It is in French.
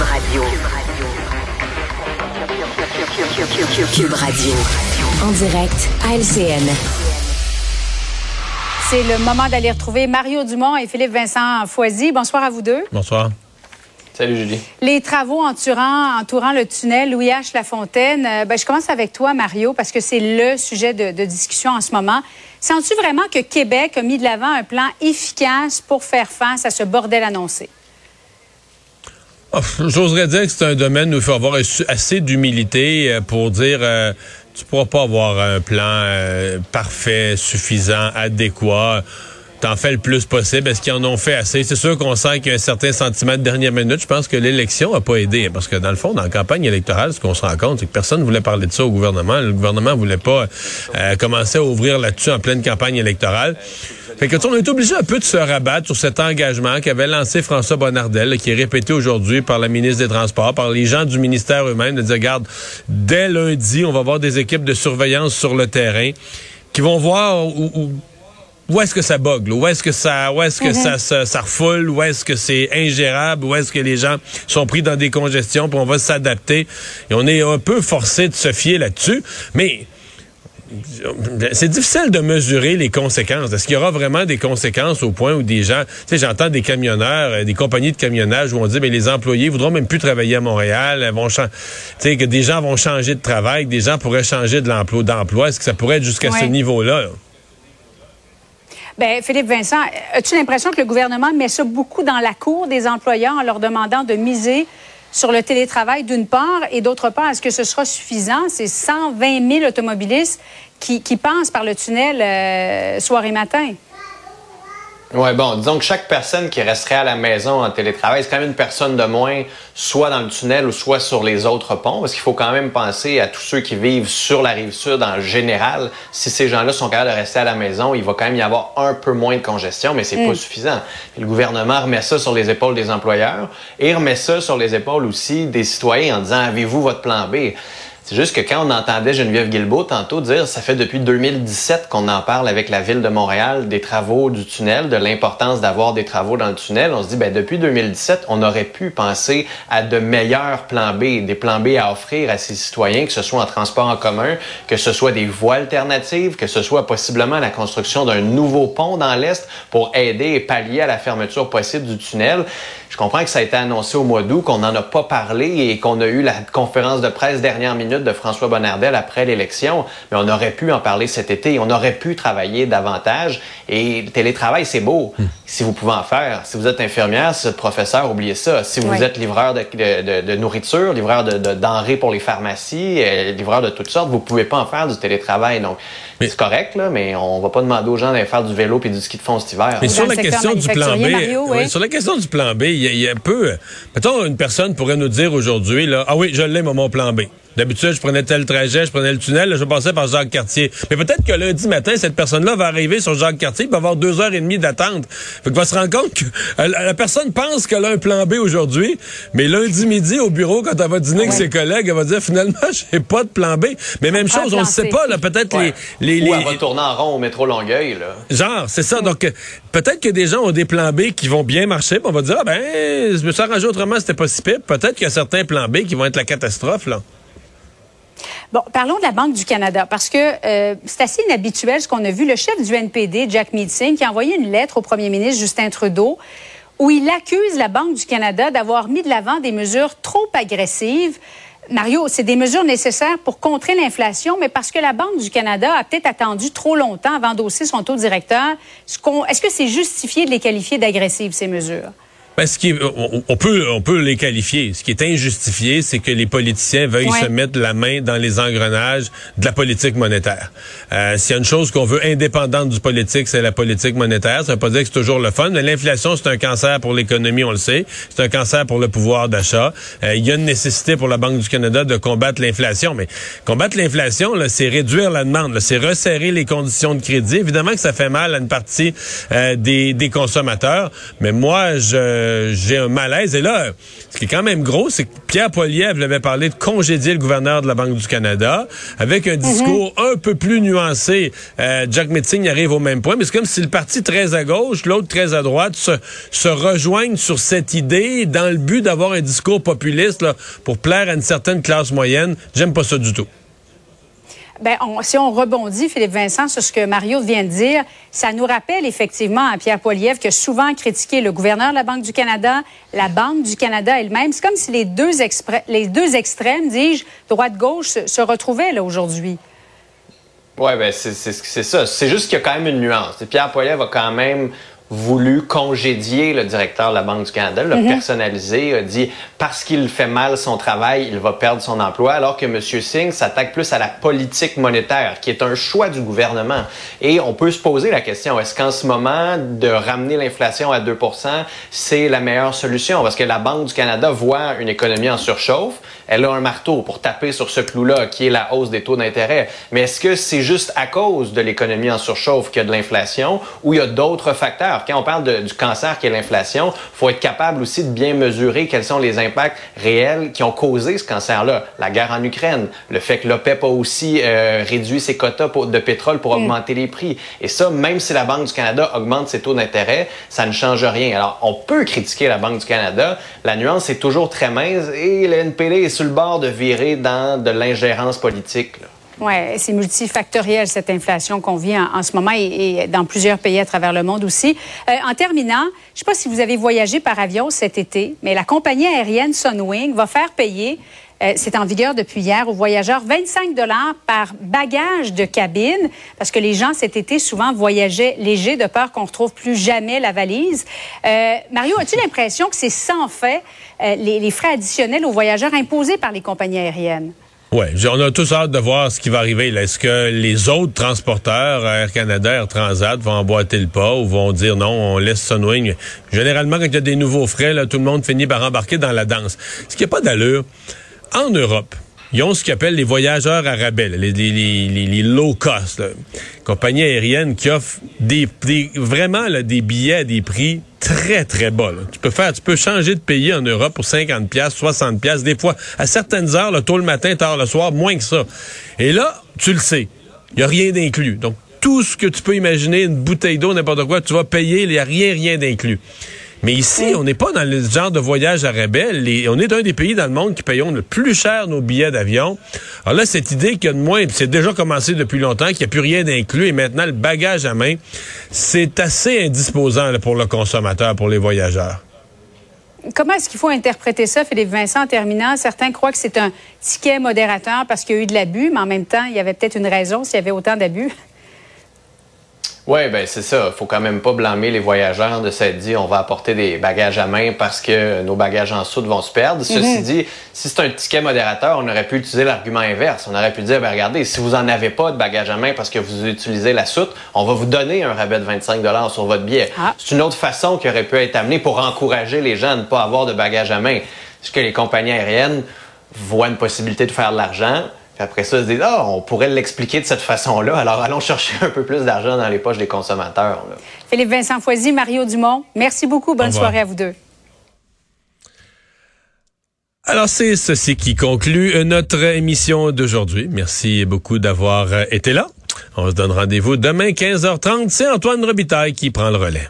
Cube Radio. Cube Radio. En direct à LCN. C'est le moment d'aller retrouver Mario Dumont et Philippe Vincent Foisy. Bonsoir à vous deux. Bonsoir. Salut Julie. Les travaux entourant, entourant le tunnel Louis H. Lafontaine, euh, ben, je commence avec toi, Mario, parce que c'est le sujet de, de discussion en ce moment. Sens-tu vraiment que Québec a mis de l'avant un plan efficace pour faire face à ce bordel annoncé? J'oserais dire que c'est un domaine où il faut avoir assez d'humilité euh, pour dire euh, tu pourras pas avoir un plan euh, parfait, suffisant, adéquat. T'en fais le plus possible. Est-ce qu'ils en ont fait assez? C'est sûr qu'on sent qu'il y a un certain sentiment de dernière minute. Je pense que l'élection a pas aidé. Parce que dans le fond, dans la campagne électorale, ce qu'on se rend compte, c'est que personne ne voulait parler de ça au gouvernement. Le gouvernement voulait pas euh, commencer à ouvrir là-dessus en pleine campagne électorale. Fait que on est obligé un peu de se rabattre sur cet engagement qu'avait lancé François Bonnardel, qui est répété aujourd'hui par la ministre des Transports, par les gens du ministère eux-mêmes, de dire, regarde, dès lundi, on va avoir des équipes de surveillance sur le terrain qui vont voir où, où- où est-ce que ça bug, là? où est-ce que ça, où est-ce que ça, ça, ça refoule, où est-ce que c'est ingérable, où est-ce que les gens sont pris dans des congestions, puis on va s'adapter. Et on est un peu forcé de se fier là-dessus, mais c'est difficile de mesurer les conséquences. Est-ce qu'il y aura vraiment des conséquences au point où des gens, tu sais, j'entends des camionneurs, euh, des compagnies de camionnage où on dit, mais les employés voudront même plus travailler à Montréal, vont tu sais, que des gens vont changer de travail, que des gens pourraient changer de l'emploi d'emploi. Est-ce que ça pourrait être jusqu'à ce niveau-là? là? Ben, Philippe Vincent, as-tu l'impression que le gouvernement met ça beaucoup dans la cour des employeurs en leur demandant de miser sur le télétravail d'une part et d'autre part, est-ce que ce sera suffisant? C'est 120 000 automobilistes qui, qui passent par le tunnel euh, soir et matin. Ouais, bon, disons que chaque personne qui resterait à la maison en télétravail, c'est quand même une personne de moins, soit dans le tunnel ou soit sur les autres ponts, parce qu'il faut quand même penser à tous ceux qui vivent sur la rive sud en général. Si ces gens-là sont capables de rester à la maison, il va quand même y avoir un peu moins de congestion, mais c'est pas suffisant. Et le gouvernement remet ça sur les épaules des employeurs et remet ça sur les épaules aussi des citoyens en disant avez-vous votre plan B? C'est juste que quand on entendait Geneviève Guilbeault tantôt dire ça fait depuis 2017 qu'on en parle avec la ville de Montréal des travaux du tunnel, de l'importance d'avoir des travaux dans le tunnel, on se dit ben depuis 2017, on aurait pu penser à de meilleurs plans B, des plans B à offrir à ces citoyens, que ce soit en transport en commun, que ce soit des voies alternatives, que ce soit possiblement la construction d'un nouveau pont dans l'est pour aider et pallier à la fermeture possible du tunnel. Je comprends que ça a été annoncé au mois d'août, qu'on n'en a pas parlé et qu'on a eu la conférence de presse dernière minute de François Bonnardel après l'élection, mais on aurait pu en parler cet été, on aurait pu travailler davantage. Et le télétravail, c'est beau, si vous pouvez en faire. Si vous êtes infirmière, si vous êtes professeur, oubliez ça. Si vous êtes livreur de, de- de- de nourriture, livreur de, de denrées pour les pharmacies, euh, livreur de toutes sortes, vous pouvez pas en faire du télétravail. Donc, Mais- c'est correct, là, mais on va pas demander aux gens d'aller faire du vélo puis du ski de fond cet hiver. Mais sur la question du plan B, manufacturier, Mario, oui. ouais, sur la question du plan B, il y, a- y peu. euh, Mettons, une personne pourrait nous dire aujourd'hui, là, ah oui, je l'ai, moi, mon plan B. D'habitude, je prenais tel trajet, je prenais le tunnel, là, je passais par Jacques Cartier. Mais peut-être que lundi matin, cette personne-là va arriver sur Jacques Cartier, il va avoir deux heures et demie d'attente. Fait qu'il va se rendre compte que euh, la personne pense qu'elle a un plan B aujourd'hui, mais lundi midi au bureau, quand elle va dîner avec ses collègues, elle va dire finalement, j'ai pas de plan B. Mais même chose, on ne sait pas, là, peut-être Ouais. les, les, Ou les- elle va tourner en rond au métro Longueuil, là. Genre, c'est ça. Donc, euh, peut-être que des gens ont des plans B qui vont bien marcher, puis on va dire, ah ben, je me suis arrangé autrement, c'était pas si pire. Peut-être qu'il y a certains plans B qui vont être la catastrophe, là. Parlons de la Banque du Canada, parce que euh, c'est assez inhabituel ce qu'on a vu. Le chef du NPD, Jack Meeting, qui a envoyé une lettre au premier ministre Justin Trudeau, où il accuse la Banque du Canada d'avoir mis de l'avant des mesures trop agressives. Mario, c'est des mesures nécessaires pour contrer l'inflation, mais parce que la Banque du Canada a peut-être attendu trop longtemps avant d'endosser son taux directeur. Est-ce que c'est justifié de les qualifier d'agressives, ces mesures? Ben, ce qui est- on, on peut, on peut les qualifier. Ce qui est injustifié, c'est que les politiciens veuillent Ouais. se mettre la main dans les engrenages de la politique monétaire. Euh, S'il y a une chose qu'on veut indépendante du politique, c'est la politique monétaire. Ça veut pas dire que c'est toujours le fun, mais l'inflation, c'est un cancer pour l'économie, on le sait. C'est un cancer pour le pouvoir d'achat. Euh, Il y a une nécessité pour la Banque du Canada de combattre l'inflation, mais combattre l'inflation, c'est réduire la demande, c'est resserrer les conditions de crédit. Évidemment que ça fait mal à une partie euh, des, des consommateurs, mais moi, je euh, j'ai un malaise. Et là, ce qui est quand même gros, c'est que Pierre Poilievre avait parlé de congédier le gouverneur de la Banque du Canada avec un discours un peu plus nuancé. Euh, Jack Metzing arrive au même point, mais c'est comme si le parti très à gauche, l'autre très à droite, se, se rejoignent sur cette idée dans le but d'avoir un discours populiste là, pour plaire à une certaine classe moyenne. J'aime pas ça du tout. Ben, si on rebondit, Philippe Vincent, sur ce que Mario vient de dire, ça nous rappelle effectivement à Pierre Poilievre qui a souvent critiqué le gouverneur de la Banque du Canada, la Banque du Canada elle-même. C'est comme si les deux, les deux extrêmes, dis-je, droite-gauche, se, se, retrouvaient là aujourd'hui. Oui, ben c'est ça. C'est juste qu'il y a quand même une nuance. Pierre Poilievre a quand même voulu congédier le directeur de la Banque du Canada, l'a mm -hmm. personnalisé, a dit parce qu'il fait mal son travail, il va perdre son emploi, alors que M. Singh s'attaque plus à la politique monétaire, qui est un choix du gouvernement. Et on peut se poser la question, est-ce qu'en ce moment, de ramener l'inflation à 2% c'est la meilleure solution? Parce que la Banque du Canada voit une économie en surchauffe, elle a un marteau pour taper sur ce clou-là, qui est la hausse des taux d'intérêt. Mais est-ce que c'est juste à cause de l'économie en surchauffe qu'il y a de l'inflation ou il y a d'autres facteurs? Quand on parle de, du cancer qui est l'inflation, faut être capable aussi de bien mesurer quels sont les impacts réels qui ont causé ce cancer-là. La guerre en Ukraine, le fait que l'OPEP a aussi euh, réduit ses quotas pour, de pétrole pour mm. augmenter les prix. Et ça, même si la Banque du Canada augmente ses taux d'intérêt, ça ne change rien. Alors, on peut critiquer la Banque du Canada. La nuance est toujours très mince et le NPD est sur le bord de virer dans de l'ingérence politique. Là. Oui, c'est multifactoriel, cette inflation qu'on vit en, en ce moment et, et, dans plusieurs pays à travers le monde aussi. Euh, en terminant, je ne sais pas si vous avez voyagé par avion cet été, mais la compagnie aérienne Sunwing va faire payer euh, c'est en vigueur depuis hier aux voyageurs 25 dollars par bagage de cabine parce que les gens cet été souvent voyageaient léger de peur qu'on retrouve plus jamais la valise. Euh, Mario, as-tu l'impression que c'est sans fait euh, les, les frais additionnels aux voyageurs imposés par les compagnies aériennes? Oui, on a tous hâte de voir ce qui va arriver. Est-ce que les autres transporteurs, Air Canada, Air Transat, vont emboîter le pas ou vont dire non, on laisse Sunwing? Généralement, quand il y a des nouveaux frais, tout le monde finit par embarquer dans la danse. Ce qui n'a pas d'allure. En Europe, ils ont ce qu'ils appellent les voyageurs à rabais, les, les, low cost, là. compagnies aériennes qui offrent vraiment des billets à des prix très très bas. Tu peux faire, tu peux changer de pays en Europe pour 50 pièces, 60 pièces, des fois à certaines heures, le tôt le matin, tard le soir, moins que ça. Et là, tu le sais, il y a rien d'inclus. Donc tout ce que tu peux imaginer, une bouteille d'eau, n'importe quoi, tu vas payer, il y a rien rien d'inclus. Mais ici, on n'est pas dans le genre de voyage à rebelle. Les, on est un des pays dans le monde qui payons le plus cher nos billets d'avion. Alors là, cette idée qu'il y a de moins, c'est déjà commencé depuis longtemps, qu'il n'y a plus rien d'inclus, et maintenant le bagage à main, c'est assez indisposant là, pour le consommateur, pour les voyageurs. Comment est-ce qu'il faut interpréter ça, Philippe Vincent, en terminant? Certains croient que c'est un ticket modérateur parce qu'il y a eu de l'abus, mais en même temps, il y avait peut-être une raison s'il y avait autant d'abus. Oui, ben c'est ça. faut quand même pas blâmer les voyageurs de s'être dit on va apporter des bagages à main parce que nos bagages en soute vont se perdre. Ceci mm -hmm. dit, si c'est un ticket modérateur, on aurait pu utiliser l'argument inverse. On aurait pu dire, ben regardez, si vous en avez pas de bagages à main parce que vous utilisez la soute, on va vous donner un rabais de 25 sur votre billet. Ah. C'est une autre façon qui aurait pu être amenée pour encourager les gens à ne pas avoir de bagages à main. Est-ce que les compagnies aériennes voient une possibilité de faire de l'argent? Après ça, se disent, ah, on pourrait l'expliquer de cette façon-là. Alors, allons chercher un peu plus d'argent dans les poches des consommateurs. Là. Philippe Vincent Foisy, Mario Dumont, merci beaucoup. Bonne soirée à vous deux. Alors, c'est ceci qui conclut notre émission d'aujourd'hui. Merci beaucoup d'avoir été là. On se donne rendez-vous demain 15h30. C'est Antoine Robitaille qui prend le relais.